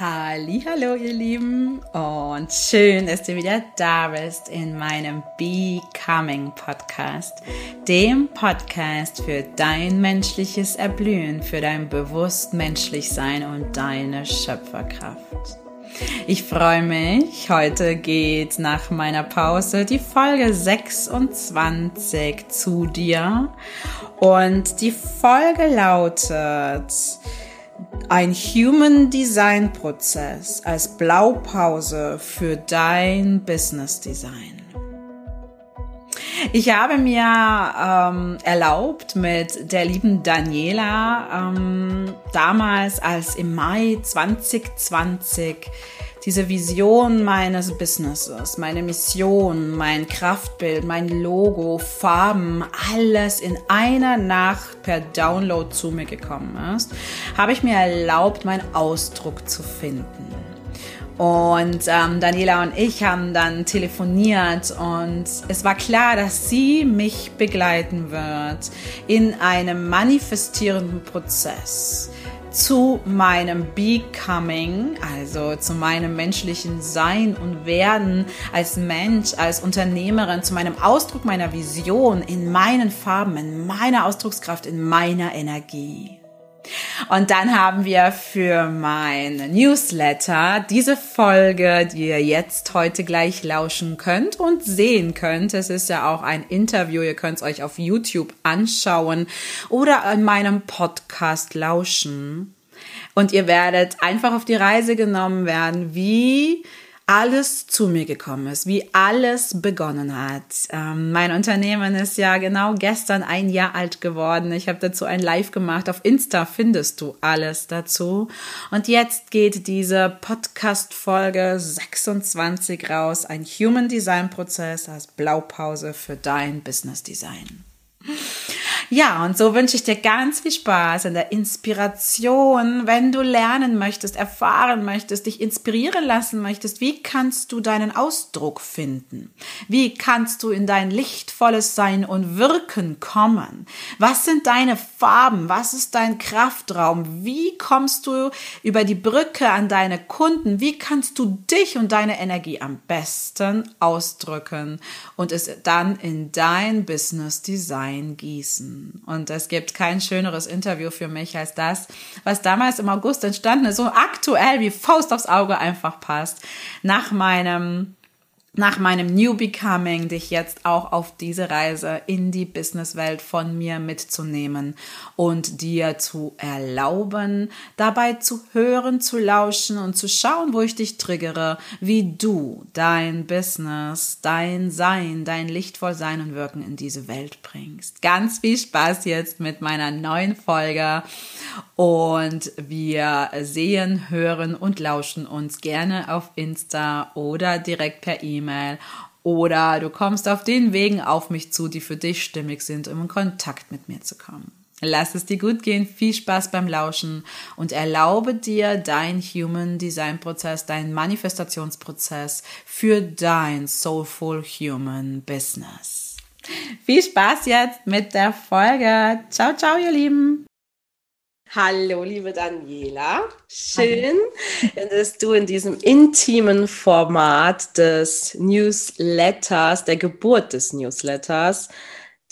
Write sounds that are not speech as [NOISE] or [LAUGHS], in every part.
Hallo, ihr Lieben und schön, dass du wieder da bist in meinem Becoming Podcast, dem Podcast für dein menschliches Erblühen, für dein bewusst menschlich sein und deine Schöpferkraft. Ich freue mich. Heute geht nach meiner Pause die Folge 26 zu dir und die Folge lautet ein Human Design Prozess als Blaupause für dein Business Design. Ich habe mir ähm, erlaubt, mit der lieben Daniela ähm, damals als im Mai 2020 diese Vision meines Businesses, meine Mission, mein Kraftbild, mein Logo, Farben, alles in einer Nacht per Download zu mir gekommen ist, habe ich mir erlaubt, meinen Ausdruck zu finden. Und ähm, Daniela und ich haben dann telefoniert und es war klar, dass sie mich begleiten wird in einem manifestierenden Prozess zu meinem Becoming, also zu meinem menschlichen Sein und Werden als Mensch, als Unternehmerin, zu meinem Ausdruck meiner Vision in meinen Farben, in meiner Ausdruckskraft, in meiner Energie. Und dann haben wir für mein Newsletter diese Folge, die ihr jetzt heute gleich lauschen könnt und sehen könnt. Es ist ja auch ein Interview. Ihr könnt es euch auf YouTube anschauen oder in meinem Podcast lauschen. Und ihr werdet einfach auf die Reise genommen werden, wie alles zu mir gekommen ist, wie alles begonnen hat. Ähm, mein Unternehmen ist ja genau gestern ein Jahr alt geworden. Ich habe dazu ein Live gemacht. Auf Insta findest du alles dazu. Und jetzt geht diese Podcast-Folge 26 raus. Ein Human Design Prozess als Blaupause für dein Business Design. Ja, und so wünsche ich dir ganz viel Spaß in der Inspiration, wenn du lernen möchtest, erfahren möchtest, dich inspirieren lassen möchtest. Wie kannst du deinen Ausdruck finden? Wie kannst du in dein lichtvolles Sein und Wirken kommen? Was sind deine Farben? Was ist dein Kraftraum? Wie kommst du über die Brücke an deine Kunden? Wie kannst du dich und deine Energie am besten ausdrücken und es dann in dein Business Design gießen? Und es gibt kein schöneres Interview für mich als das, was damals im August entstanden ist, so aktuell wie Faust aufs Auge einfach passt. Nach meinem nach meinem New Becoming dich jetzt auch auf diese Reise in die Businesswelt von mir mitzunehmen und dir zu erlauben, dabei zu hören, zu lauschen und zu schauen, wo ich dich triggere, wie du dein Business, dein Sein, dein lichtvoll Sein und Wirken in diese Welt bringst. Ganz viel Spaß jetzt mit meiner neuen Folge und wir sehen, hören und lauschen uns gerne auf Insta oder direkt per E-Mail oder du kommst auf den Wegen auf mich zu, die für dich stimmig sind, um in Kontakt mit mir zu kommen. Lass es dir gut gehen, viel Spaß beim Lauschen und erlaube dir dein Human Design Prozess, dein Manifestationsprozess für dein Soulful Human Business. Viel Spaß jetzt mit der Folge. Ciao, ciao, ihr Lieben. Hallo, liebe Daniela. Schön, dass du in diesem intimen Format des Newsletters, der Geburt des Newsletters,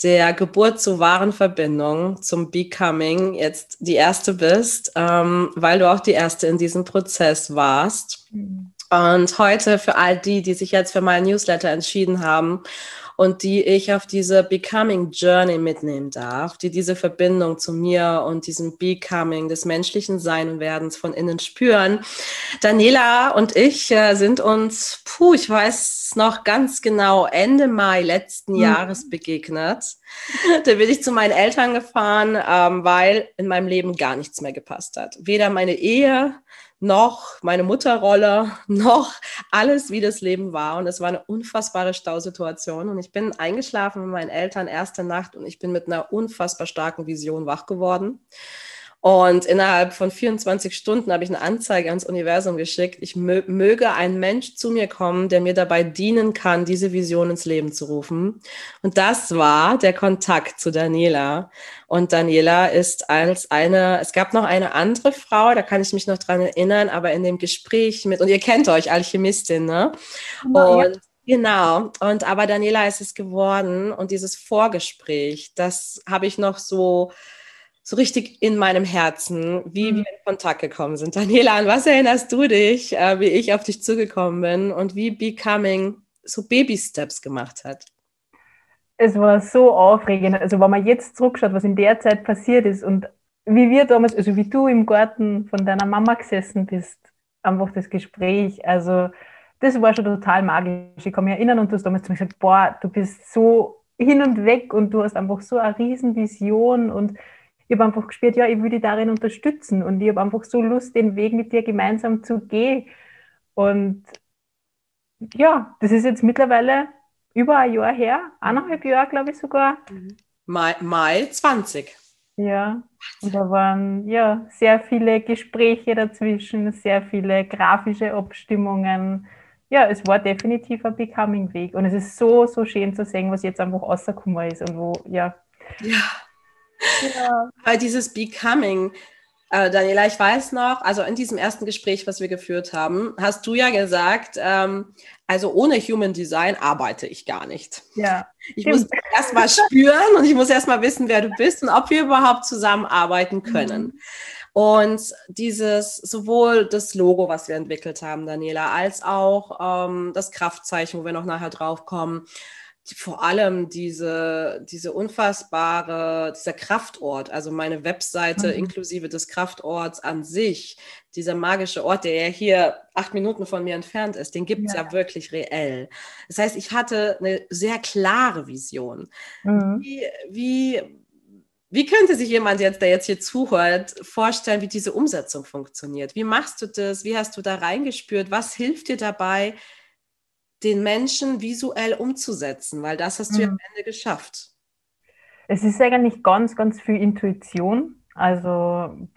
der Geburt zur wahren Verbindung, zum Becoming, jetzt die erste bist, ähm, weil du auch die erste in diesem Prozess warst. Mhm. Und heute für all die, die sich jetzt für meinen Newsletter entschieden haben und die ich auf diese Becoming Journey mitnehmen darf, die diese Verbindung zu mir und diesem Becoming des menschlichen Sein und Werdens von innen spüren. Daniela und ich äh, sind uns, puh, ich weiß noch ganz genau, Ende Mai letzten mhm. Jahres begegnet. [LAUGHS] Da bin ich zu meinen Eltern gefahren, ähm, weil in meinem Leben gar nichts mehr gepasst hat. Weder meine Ehe, noch meine Mutterrolle, [LAUGHS] noch alles, wie das Leben war. Und es war eine unfassbare Stausituation. Und ich bin eingeschlafen mit meinen Eltern erste Nacht und ich bin mit einer unfassbar starken Vision wach geworden. Und innerhalb von 24 Stunden habe ich eine Anzeige ans Universum geschickt. Ich mö möge ein Mensch zu mir kommen, der mir dabei dienen kann, diese Vision ins Leben zu rufen. Und das war der Kontakt zu Daniela. Und Daniela ist als eine, es gab noch eine andere Frau, da kann ich mich noch dran erinnern, aber in dem Gespräch mit, und ihr kennt euch, Alchemistin, ne? Ja, und Genau. Und aber Daniela ist es geworden und dieses Vorgespräch, das habe ich noch so so richtig in meinem Herzen, wie mhm. wir in Kontakt gekommen sind. Daniela, an was erinnerst du dich, äh, wie ich auf dich zugekommen bin und wie Becoming so Baby-Steps gemacht hat? Es war so aufregend. Also wenn man jetzt zurückschaut, was in der Zeit passiert ist und wie wir damals, also wie du im Garten von deiner Mama gesessen bist, einfach das Gespräch, also das war schon total magisch. Ich kann mich erinnern und du hast damals zu mir gesagt, boah, du bist so hin und weg und du hast einfach so eine Riesenvision und ich habe einfach gespürt, ja, ich will dich darin unterstützen und ich habe einfach so Lust, den Weg mit dir gemeinsam zu gehen. Und ja, das ist jetzt mittlerweile über ein Jahr her, eineinhalb Jahre, glaube ich sogar. Mai, Mai 20. Ja, und da waren ja sehr viele Gespräche dazwischen, sehr viele grafische Abstimmungen. Ja, es war definitiv ein Becoming-Weg. Und es ist so, so schön zu sehen, was jetzt einfach rausgekommen ist und wo, ja. Ja, ja. Weil dieses Becoming, äh, Daniela, ich weiß noch, also in diesem ersten Gespräch, was wir geführt haben, hast du ja gesagt, ähm, also ohne Human Design arbeite ich gar nicht. Ja. Ich muss erst mal spüren und ich muss erst mal wissen, wer du bist und ob wir überhaupt zusammenarbeiten können. Mhm. Und dieses, sowohl das Logo, was wir entwickelt haben, Daniela, als auch ähm, das Kraftzeichen, wo wir noch nachher drauf kommen, vor allem diese, diese unfassbare, dieser Kraftort, also meine Webseite mhm. inklusive des Kraftorts an sich, dieser magische Ort, der ja hier acht Minuten von mir entfernt ist, den gibt es ja. ja. wirklich reell. Das heißt, ich hatte eine sehr klare Vision. Mhm. Wie, wie, wie könnte sich jemand jetzt, der jetzt hier zuhört, vorstellen, wie diese Umsetzung funktioniert? Wie machst du das? Wie hast du da reingespürt? Was hilft dir dabei, den Menschen visuell umzusetzen, weil das hast du mhm. ja am Ende geschafft. Es ist eigentlich ganz, ganz viel Intuition. Also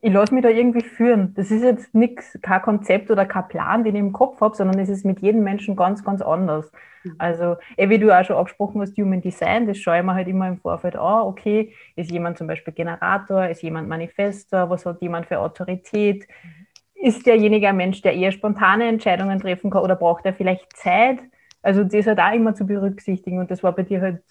ich lasse mich da irgendwie führen. Das ist jetzt nichts, kein Konzept oder kein Plan, den ich im Kopf habe, sondern es ist mit jedem Menschen ganz, ganz anders. Mhm. Also, eh, wie du auch schon angesprochen hast, Human Design, das schaue ich mir halt immer im Vorfeld an. Okay, ist jemand zum Beispiel Generator, ist jemand Manifestor, was hat jemand für Autorität? Mhm ist derjenige ein Mensch, der eher spontane Entscheidungen treffen kann oder braucht er vielleicht Zeit? Also das halt auch immer zu berücksichtigen und das war bei dir halt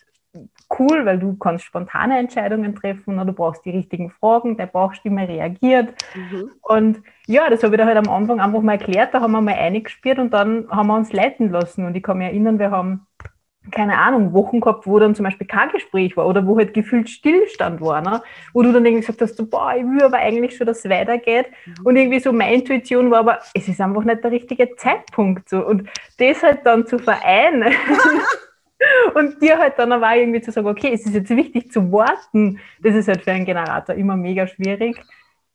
cool, weil du kannst spontane Entscheidungen treffen oder du brauchst die richtigen Fragen, der Bauchstimme reagiert. Mhm. Und ja, das habe ich da halt am Anfang einfach mal erklärt, da haben wir mal eingespielt und dann haben wir uns leiten lassen. Und ich kann mich erinnern, wir haben keine Ahnung, Wochen gehabt, wo dann zum Beispiel kein Gespräch war oder wo halt gefühlt Stillstand war, ne? wo du dann irgendwie gesagt hast, so, boah, ich will aber eigentlich schon, dass es weitergeht. Mhm. Und irgendwie so meine Intuition war aber, es ist einfach nicht der richtige Zeitpunkt. So. Und das halt dann zu vereinen [LAUGHS] und dir halt dann aber irgendwie zu sagen, okay, es ist jetzt wichtig zu warten, das ist halt für einen Generator immer mega schwierig.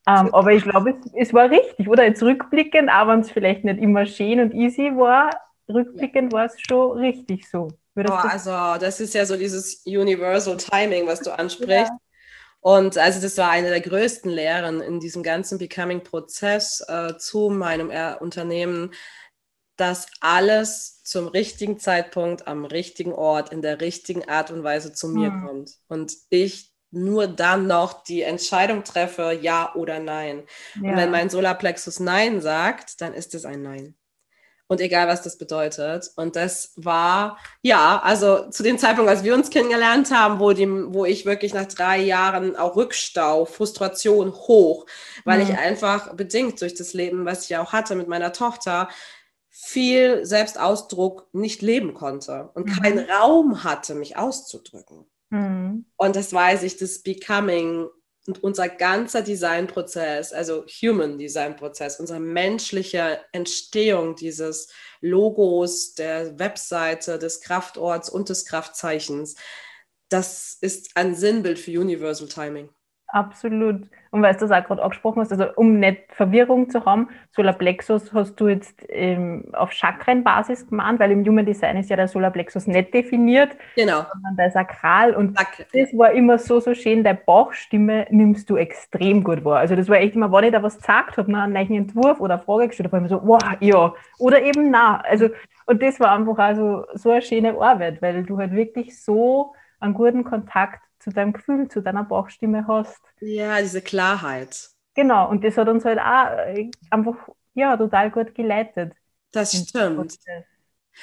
Ähm, aber ich glaube, es, es, war richtig, oder? Jetzt rückblickend, auch wenn es vielleicht nicht immer schön und easy war, rückblickend war es schon richtig so. Oh, also das ist ja so dieses Universal Timing, was du [LAUGHS] ansprichst. Ja. Und also das war eine der größten Lehren in diesem ganzen Becoming-Prozess äh, zu meinem er Unternehmen, dass alles zum richtigen Zeitpunkt, am richtigen Ort, in der richtigen Art und Weise zu mir hm. kommt. Und ich nur dann noch die Entscheidung treffe, ja oder nein. Ja. Und wenn mein Solarplexus Nein sagt, dann ist es ein Nein und egal, was das bedeutet. Und das war, ja, also zu dem Zeitpunkt, als wir uns kennengelernt haben, wo, die, wo ich wirklich nach drei Jahren auch Rückstau, Frustration hoch, weil mhm. ich einfach bedingt durch das Leben, was ich auch hatte mit meiner Tochter, viel Selbstausdruck nicht leben konnte und mhm. keinen Raum hatte, mich auszudrücken. Mhm. Und das weiß ich, das Becoming und unser ganzer Designprozess, also Human Designprozess, unsere menschliche Entstehung dieses Logos, der Webseite, des Kraftorts und des Kraftzeichens, das ist ein Sinnbild für Universal Timing. Absolut. Und weil du das auch gerade angesprochen hast, also um nicht Verwirrung zu haben, Solarplexus hast du jetzt ähm, auf Chakrenbasis gemacht, weil im Human Design ist ja der Solarplexus nicht definiert, genau. sondern der Sakral. Und Sakral. das war immer so, so schön, deine Bauchstimme nimmst du extrem gut wahr. Also das war echt immer, wenn ich da was gesagt habe, ne, einen neuen Entwurf oder eine Frage gestellt habe, war immer so, wow, ja, oder eben na. Also, und das war einfach also so eine schöne Arbeit, weil du halt wirklich so einen guten Kontakt zu deinem Gefühl, zu deiner Bauchstimme hast. Ja, diese Klarheit. Genau, und das hat uns halt auch äh, einfach ja, total gut geleitet. Das stimmt.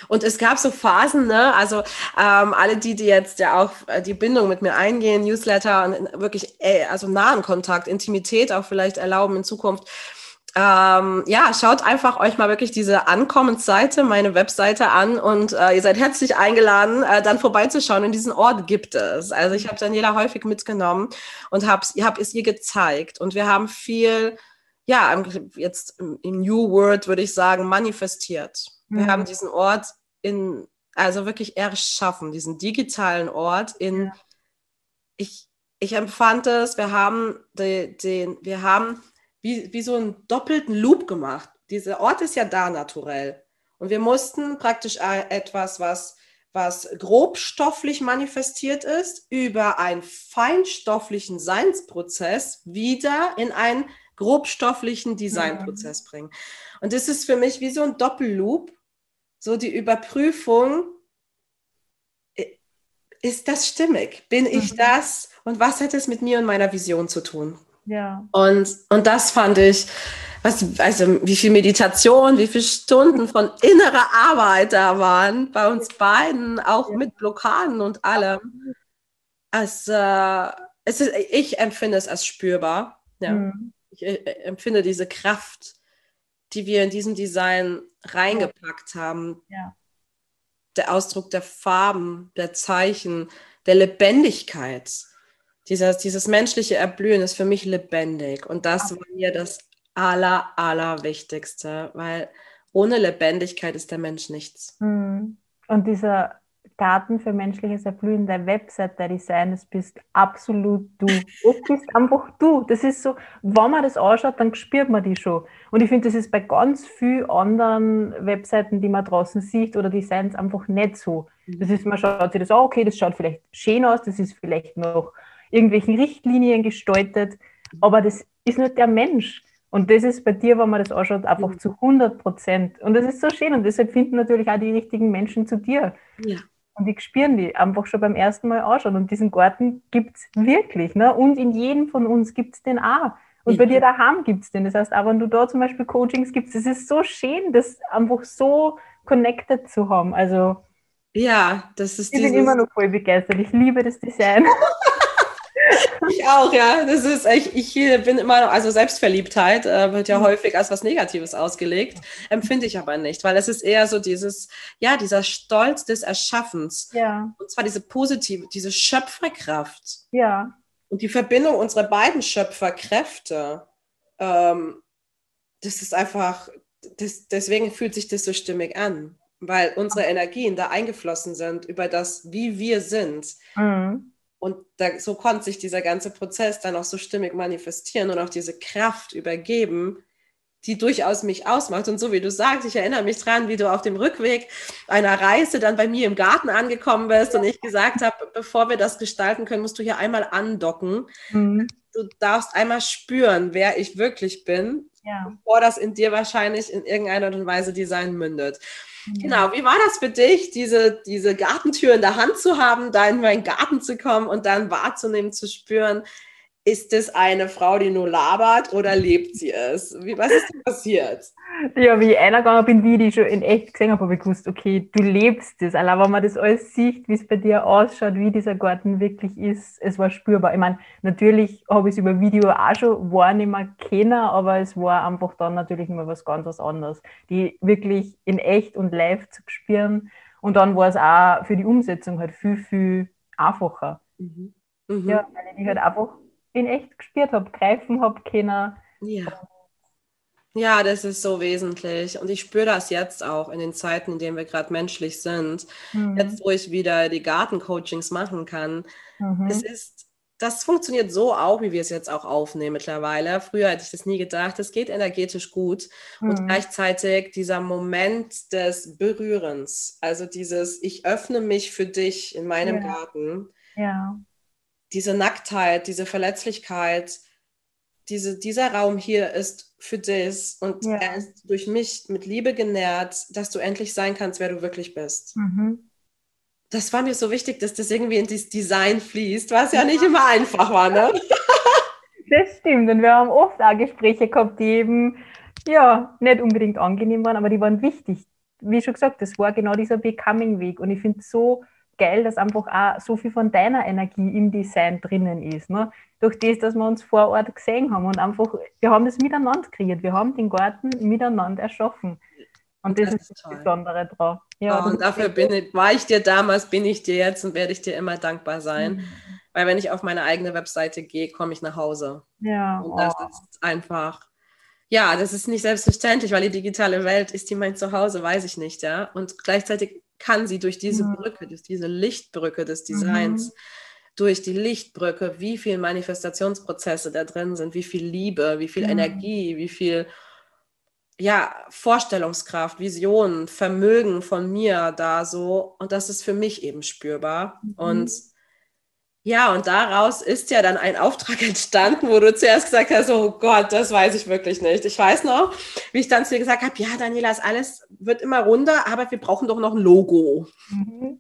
Und es gab so Phasen, ne? Also ähm, alle die, die jetzt ja auch äh, die Bindung mit mir eingehen, Newsletter und wirklich äh, also nahen Kontakt, Intimität auch vielleicht erlauben in Zukunft, ähm, ja, schaut einfach euch mal wirklich diese Ankommensseite, meine Webseite an und äh, ihr seid herzlich eingeladen, äh, dann vorbeizuschauen. In diesen Ort gibt es. Also ich habe Daniela häufig mitgenommen und habe hab es ihr gezeigt. Und wir haben viel, ja, jetzt im, New World würde ich sagen, manifestiert. Wir mhm. haben diesen Ort in, also wirklich erschaffen, diesen digitalen Ort in, ja. ich, ich empfand es, wir haben den, den wir haben wie, wie so einen doppelten Loop gemacht. Dieser Ort ist ja da naturell. Und wir mussten praktisch etwas, was, was grobstofflich manifestiert ist, über einen feinstofflichen Seinsprozess wieder in einen grobstofflichen Designprozess mhm. bringen. Und das ist für mich wie so ein Doppelloop, so die Überprüfung, ist das stimmig? Bin ich mhm. das? Und was hat es mit mir und meiner Vision zu tun? Ja. Und, und das fand ich, was, also wie viel Meditation, wie viele Stunden von innerer Arbeit da waren bei uns beiden, auch mit Blockaden und allem. Es, äh, es ist, ich empfinde es als spürbar. Ja. Mhm. Ich äh, empfinde diese Kraft, die wir in diesem Design reingepackt haben. Ja. Der Ausdruck der Farben, der Zeichen, der Lebendigkeit dieses, dieses menschliche Erblühen ist für mich lebendig. Und das war mir das Aller, Allerwichtigste, weil ohne Lebendigkeit ist der Mensch nichts. Hm. Und dieser Garten für menschliches Erblühen, der Website, der Design, das bist absolut du. Das bist einfach du. Das ist so, wenn man das anschaut, dann spürt man die schon. Und ich finde, das ist bei ganz vielen anderen Webseiten, die man draußen sieht oder Designs einfach nicht so. Das ist, man schaut sich das an, okay, das schaut vielleicht schön aus, das ist vielleicht noch irgendwelchen Richtlinien gestaltet, aber das ist nicht der Mensch. Und das ist bei dir, wenn man das anschaut, einfach mhm. zu 100 Prozent. Und das ist so schön und deshalb finden natürlich auch die richtigen Menschen zu dir. Ja. Und die spüren die einfach schon beim ersten Mal anschauen. Und diesen Garten gibt es wirklich. Ne? Und in jedem von uns gibt es den auch. Und bei dir daheim gibt es den. Das heißt, auch wenn du da zum Beispiel Coachings gibst, es ist so schön, das einfach so connected zu haben. Also ja, das ist Ich bin immer noch voll begeistert. Ich liebe das Design. [LAUGHS] [LAUGHS] Ich auch, ja. Das ist, ich, ich bin immer noch, also Selbstverliebtheit äh, wird ja mhm. häufig als was Negatives ausgelegt, empfinde ich aber nicht, weil es ist eher so dieses, ja, dieser Stolz des Erschaffens. Ja. Und zwar diese positive, diese Schöpferkraft. Ja. Und die Verbindung unserer beiden Schöpferkräfte, ähm, das ist einfach, das, deswegen fühlt sich das so stimmig an, weil unsere Energien da eingeflossen sind über das, wie wir sind. Mhm. Und da, so konnte sich dieser ganze Prozess dann auch so stimmig manifestieren und auch diese Kraft übergeben, die durchaus mich ausmacht. Und so wie du sagst, ich erinnere mich dran, wie du auf dem Rückweg einer Reise dann bei mir im Garten angekommen bist und ich gesagt habe, bevor wir das gestalten können, musst du hier einmal andocken. Mhm. Du darfst einmal spüren, wer ich wirklich bin, ja. bevor das in dir wahrscheinlich in irgendeiner Art und Weise Design mündet. Genau, wie war das für dich, diese, diese Gartentür in der Hand zu haben, da in meinen Garten zu kommen und dann wahrzunehmen, zu spüren, ist es eine Frau, die nur labert oder lebt sie es? Wie, was ist denn passiert? Ja, wie ich reingegangen bin, wie ich die schon in echt gesehen habe, habe ich gewusst, okay, du lebst das. Allein wenn man das alles sieht, wie es bei dir ausschaut, wie dieser Garten wirklich ist, es war spürbar. Ich meine, natürlich habe ich es über Video auch schon wahrnehmen können, aber es war einfach dann natürlich immer was ganz was anderes. Die wirklich in echt und live zu spüren. Und dann war es auch für die Umsetzung halt viel, viel einfacher. Mhm. Mhm. Ja, weil ich halt einfach in echt gespürt habe, greifen habe können. Ja. Ja, das ist so wesentlich. Und ich spüre das jetzt auch in den Zeiten, in denen wir gerade menschlich sind. Mhm. Jetzt, wo ich wieder die Gartencoachings machen kann. Mhm. Es ist das funktioniert so auch, wie wir es jetzt auch aufnehmen mittlerweile. Früher hätte ich das nie gedacht. Es geht energetisch gut. Mhm. Und gleichzeitig dieser Moment des Berührens, also dieses, ich öffne mich für dich in meinem ja. Garten. Ja. Diese Nacktheit, diese Verletzlichkeit, diese, dieser Raum hier ist für dich und ja. er ist durch mich mit Liebe genährt, dass du endlich sein kannst, wer du wirklich bist. Mhm das war mir so wichtig, dass das irgendwie in das Design fließt, was ja nicht immer einfach war, ne? [LAUGHS] Das stimmt. Und wir haben oft auch Gespräche gehabt, die eben, ja, nicht unbedingt angenehm waren, aber die waren wichtig. Wie schon gesagt, das war genau dieser Becoming-Weg. Und ich finde es so geil, dass einfach auch so viel von deiner Energie im Design drinnen ist. Ne? Durch das, dass wir uns vor Ort gesehen haben und einfach, wir haben das miteinander kreiert. Wir haben den Garten miteinander erschaffen. Und das, das ist das Besondere drauf. Ja, oh, und dafür bin ich, war ich dir damals, bin ich dir jetzt und werde ich dir immer dankbar sein. Mhm. Weil wenn ich auf meine eigene Webseite gehe, komme ich nach Hause. Ja. Und das oh. ist einfach, ja, das ist nicht selbstverständlich, weil die digitale Welt ist die mein Zuhause, weiß ich nicht, ja. Und gleichzeitig kann sie durch diese mhm. Brücke, durch diese Lichtbrücke des Designs, mhm. durch die Lichtbrücke, wie viele Manifestationsprozesse da drin sind, wie viel Liebe, wie viel mhm. Energie, wie viel ja, Vorstellungskraft, Vision, Vermögen von mir da so. Und das ist für mich eben spürbar. Mhm. Und ja, und daraus ist ja dann ein Auftrag [LAUGHS] entstanden, wo du zuerst gesagt hast, oh Gott, das weiß ich wirklich nicht. Ich weiß noch, wie ich dann zu dir gesagt habe, ja, Daniela, ist alles wird immer runder, aber wir brauchen doch noch ein Logo. Mhm.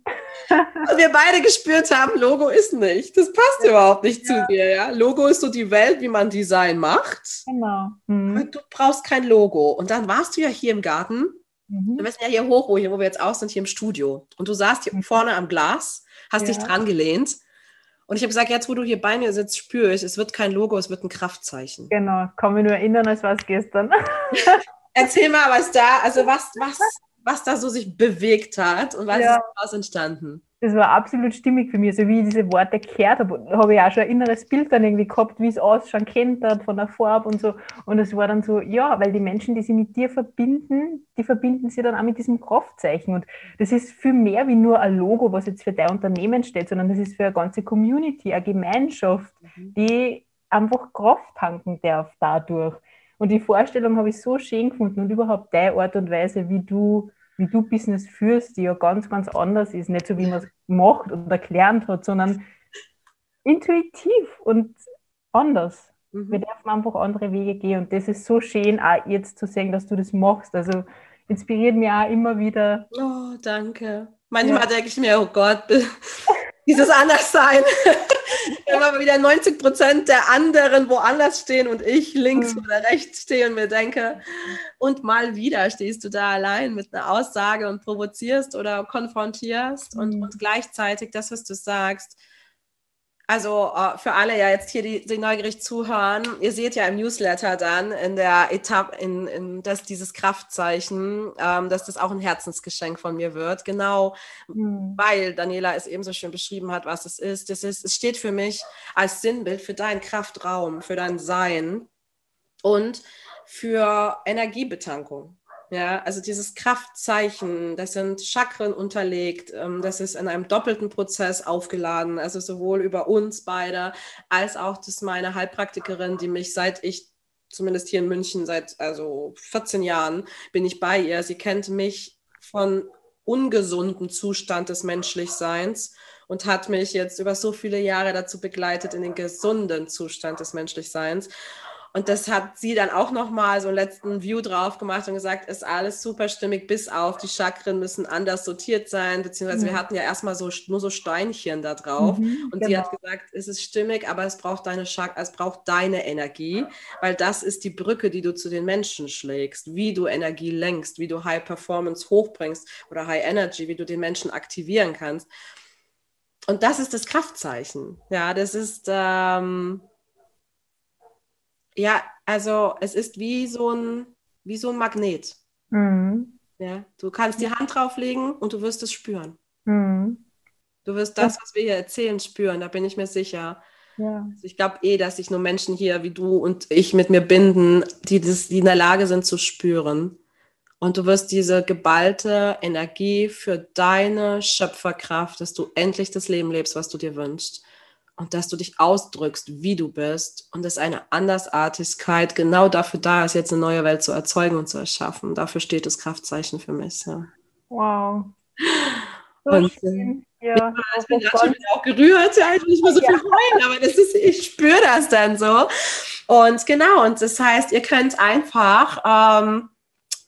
und wir beide gespürt haben, Logo ist nicht. Das passt ja. überhaupt nicht ja. zu dir, ja. Logo ist so die Welt, wie man Design macht. Genau. Mhm. Du brauchst kein Logo. Und dann warst du ja hier im Garten. Mhm. Wir sind ja hier hoch, wo, hier, wo wir jetzt aus sind, hier im Studio. Und du saßt hier mhm. vorne am Glas, hast dich dran gelehnt und ich habe gesagt, jetzt wo du hier bei mir sitzt, spüre ich, es wird kein Logo, es wird ein Kraftzeichen. Genau, kann mich nur erinnern, als war es gestern. [LAUGHS] Erzähl mal, was da, also was, was, was da so sich bewegt hat und was ja. ist daraus entstanden? Das war absolut stimmig für mich. So wie ich diese Worte gehört habe, habe ich auch schon ein inneres Bild dann irgendwie gehabt, wie es ausschauen könnte von der Farbe und so. Und es war dann so, ja, weil die Menschen, die sich mit dir verbinden, die verbinden sie dann auch mit diesem Kraftzeichen. Und das ist viel mehr wie nur ein Logo, was jetzt für dein Unternehmen steht, sondern das ist für eine ganze Community, eine Gemeinschaft, mhm. die einfach Kraft tanken darf dadurch. Und die Vorstellung habe ich so schön gefunden und überhaupt deine Art und Weise, wie du wie du Business führst, die ja ganz, ganz anders ist. Nicht so, wie man es macht oder gelernt hat, sondern intuitiv und anders. Mhm. Wir dürfen einfach andere Wege gehen und das ist so schön, auch jetzt zu sehen, dass du das machst. Also inspiriert mich auch immer wieder. Oh, danke. Manchmal ja. denke ich mir, oh Gott, [LAUGHS] dieses Anderssein. [LAUGHS] Immer wieder 90 Prozent der anderen woanders stehen und ich links mhm. oder rechts stehe und mir denke, und mal wieder stehst du da allein mit einer Aussage und provozierst oder konfrontierst mhm. und, und gleichzeitig das, was du sagst, also uh, für alle ja jetzt hier, die, die neugierig zuhören, ihr seht ja im Newsletter dann in der Etappe, in, in das, dieses Kraftzeichen, ähm, dass das auch ein Herzensgeschenk von mir wird. Genau, mhm. weil Daniela es eben so schön beschrieben hat, was es ist. Das ist, es steht für mich als Sinnbild für deinen Kraftraum, für dein Sein und für Energiebetankung. Ja, also dieses Kraftzeichen, das sind Chakren unterlegt, ähm, das ist in einem doppelten Prozess aufgeladen, also sowohl über uns beide als auch das meine Heilpraktikerin, die mich seit ich zumindest hier in München seit also 14 Jahren bin ich bei ihr. Sie kennt mich von ungesunden Zustand des Menschlichseins und hat mich jetzt über so viele Jahre dazu begleitet in den gesunden Zustand des Menschlichseins. Und das hat sie dann auch nochmal so einen letzten View drauf gemacht und gesagt, ist alles super stimmig, bis auf die Chakren müssen anders sortiert sein, beziehungsweise mhm. wir hatten ja erstmal so, nur so Steinchen da drauf. Mhm, und genau. sie hat gesagt, es ist stimmig, aber es braucht deine Chak es braucht deine Energie, weil das ist die Brücke, die du zu den Menschen schlägst, wie du Energie lenkst, wie du High Performance hochbringst oder High Energy, wie du den Menschen aktivieren kannst. Und das ist das Kraftzeichen. Ja, das ist, ähm, ja, also es ist wie so ein, wie so ein Magnet. Mhm. Ja, du kannst die Hand drauflegen und du wirst es spüren. Mhm. Du wirst das, was wir hier erzählen, spüren, da bin ich mir sicher. Ja. Also ich glaube eh, dass sich nur Menschen hier wie du und ich mit mir binden, die, das, die in der Lage sind zu spüren. Und du wirst diese geballte Energie für deine Schöpferkraft, dass du endlich das Leben lebst, was du dir wünschst. Und dass du dich ausdrückst, wie du bist und dass eine Andersartigkeit genau dafür da ist, jetzt eine neue Welt zu erzeugen und zu erschaffen. Dafür steht das Kraftzeichen für mich. Ja. Wow. So und, schön. Ja, ja ich bin gerade auch gerührt, ja, ich will nicht mehr so viel heulen, aber das ist, ich spüre das dann so. Und genau, und das heißt, ihr könnt einfach ähm,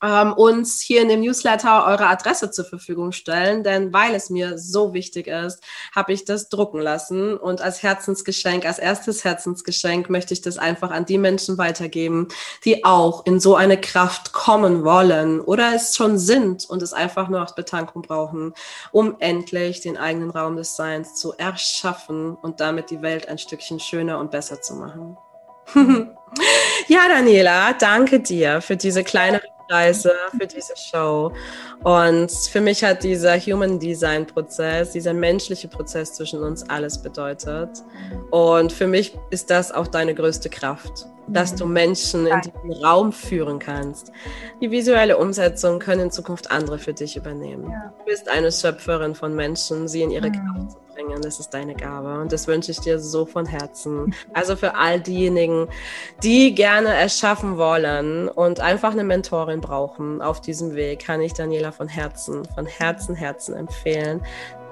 ähm, uns hier in dem Newsletter eure Adresse zur Verfügung stellen, denn weil es mir so wichtig ist, habe ich das drucken lassen und als Herzensgeschenk, als erstes Herzensgeschenk möchte ich das einfach an die Menschen weitergeben, die auch in so eine Kraft kommen wollen oder es schon sind und es einfach nur auf Betankung brauchen, um endlich den eigenen Raum des Seins zu erschaffen und damit die Welt ein Stückchen schöner und besser zu machen. [LAUGHS] ja, Daniela, danke dir für diese kleine Reise für diese Show. Und für mich hat dieser Human Design Prozess, dieser menschliche Prozess zwischen uns alles bedeutet. Und für mich ist das auch deine größte Kraft, dass du Menschen in diesen Raum führen kannst. Die visuelle Umsetzung können in Zukunft andere für dich übernehmen. Du bist eine Schöpferin von Menschen, sie in ihre mhm. Kraft zu bringen. Das ist deine Gabe und das wünsche ich dir so von Herzen. Also für all diejenigen, die gerne erschaffen wollen und einfach eine Mentorin brauchen auf diesem Weg, kann ich Daniela von Herzen, von Herzen, Herzen empfehlen,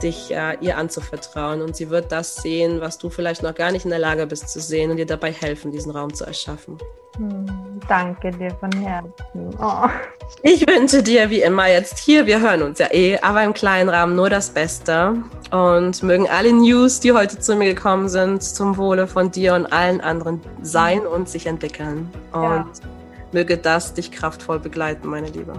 dich äh, ihr anzuvertrauen und sie wird das sehen, was du vielleicht noch gar nicht in der Lage bist zu sehen und dir dabei helfen, diesen Raum zu erschaffen. Hm, danke dir von Herzen. Oh. Ich wünsche dir wie immer jetzt hier, wir hören uns ja eh, aber im kleinen Rahmen nur das Beste und mögen alle News, die heute zu mir gekommen sind, zum Wohle von dir und allen anderen sein und sich entwickeln. Und ja. möge das dich kraftvoll begleiten, meine Liebe.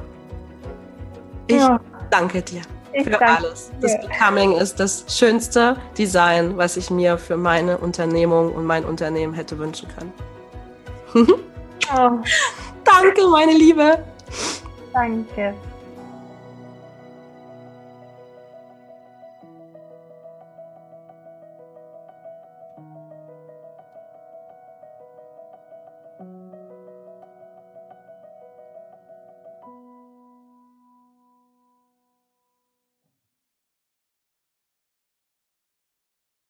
Ich ja. danke dir. Ich für alles. Das Becoming ist das schönste Design, was ich mir für meine Unternehmung und mein Unternehmen hätte wünschen können. [LAUGHS] oh. Danke, meine Liebe. Danke.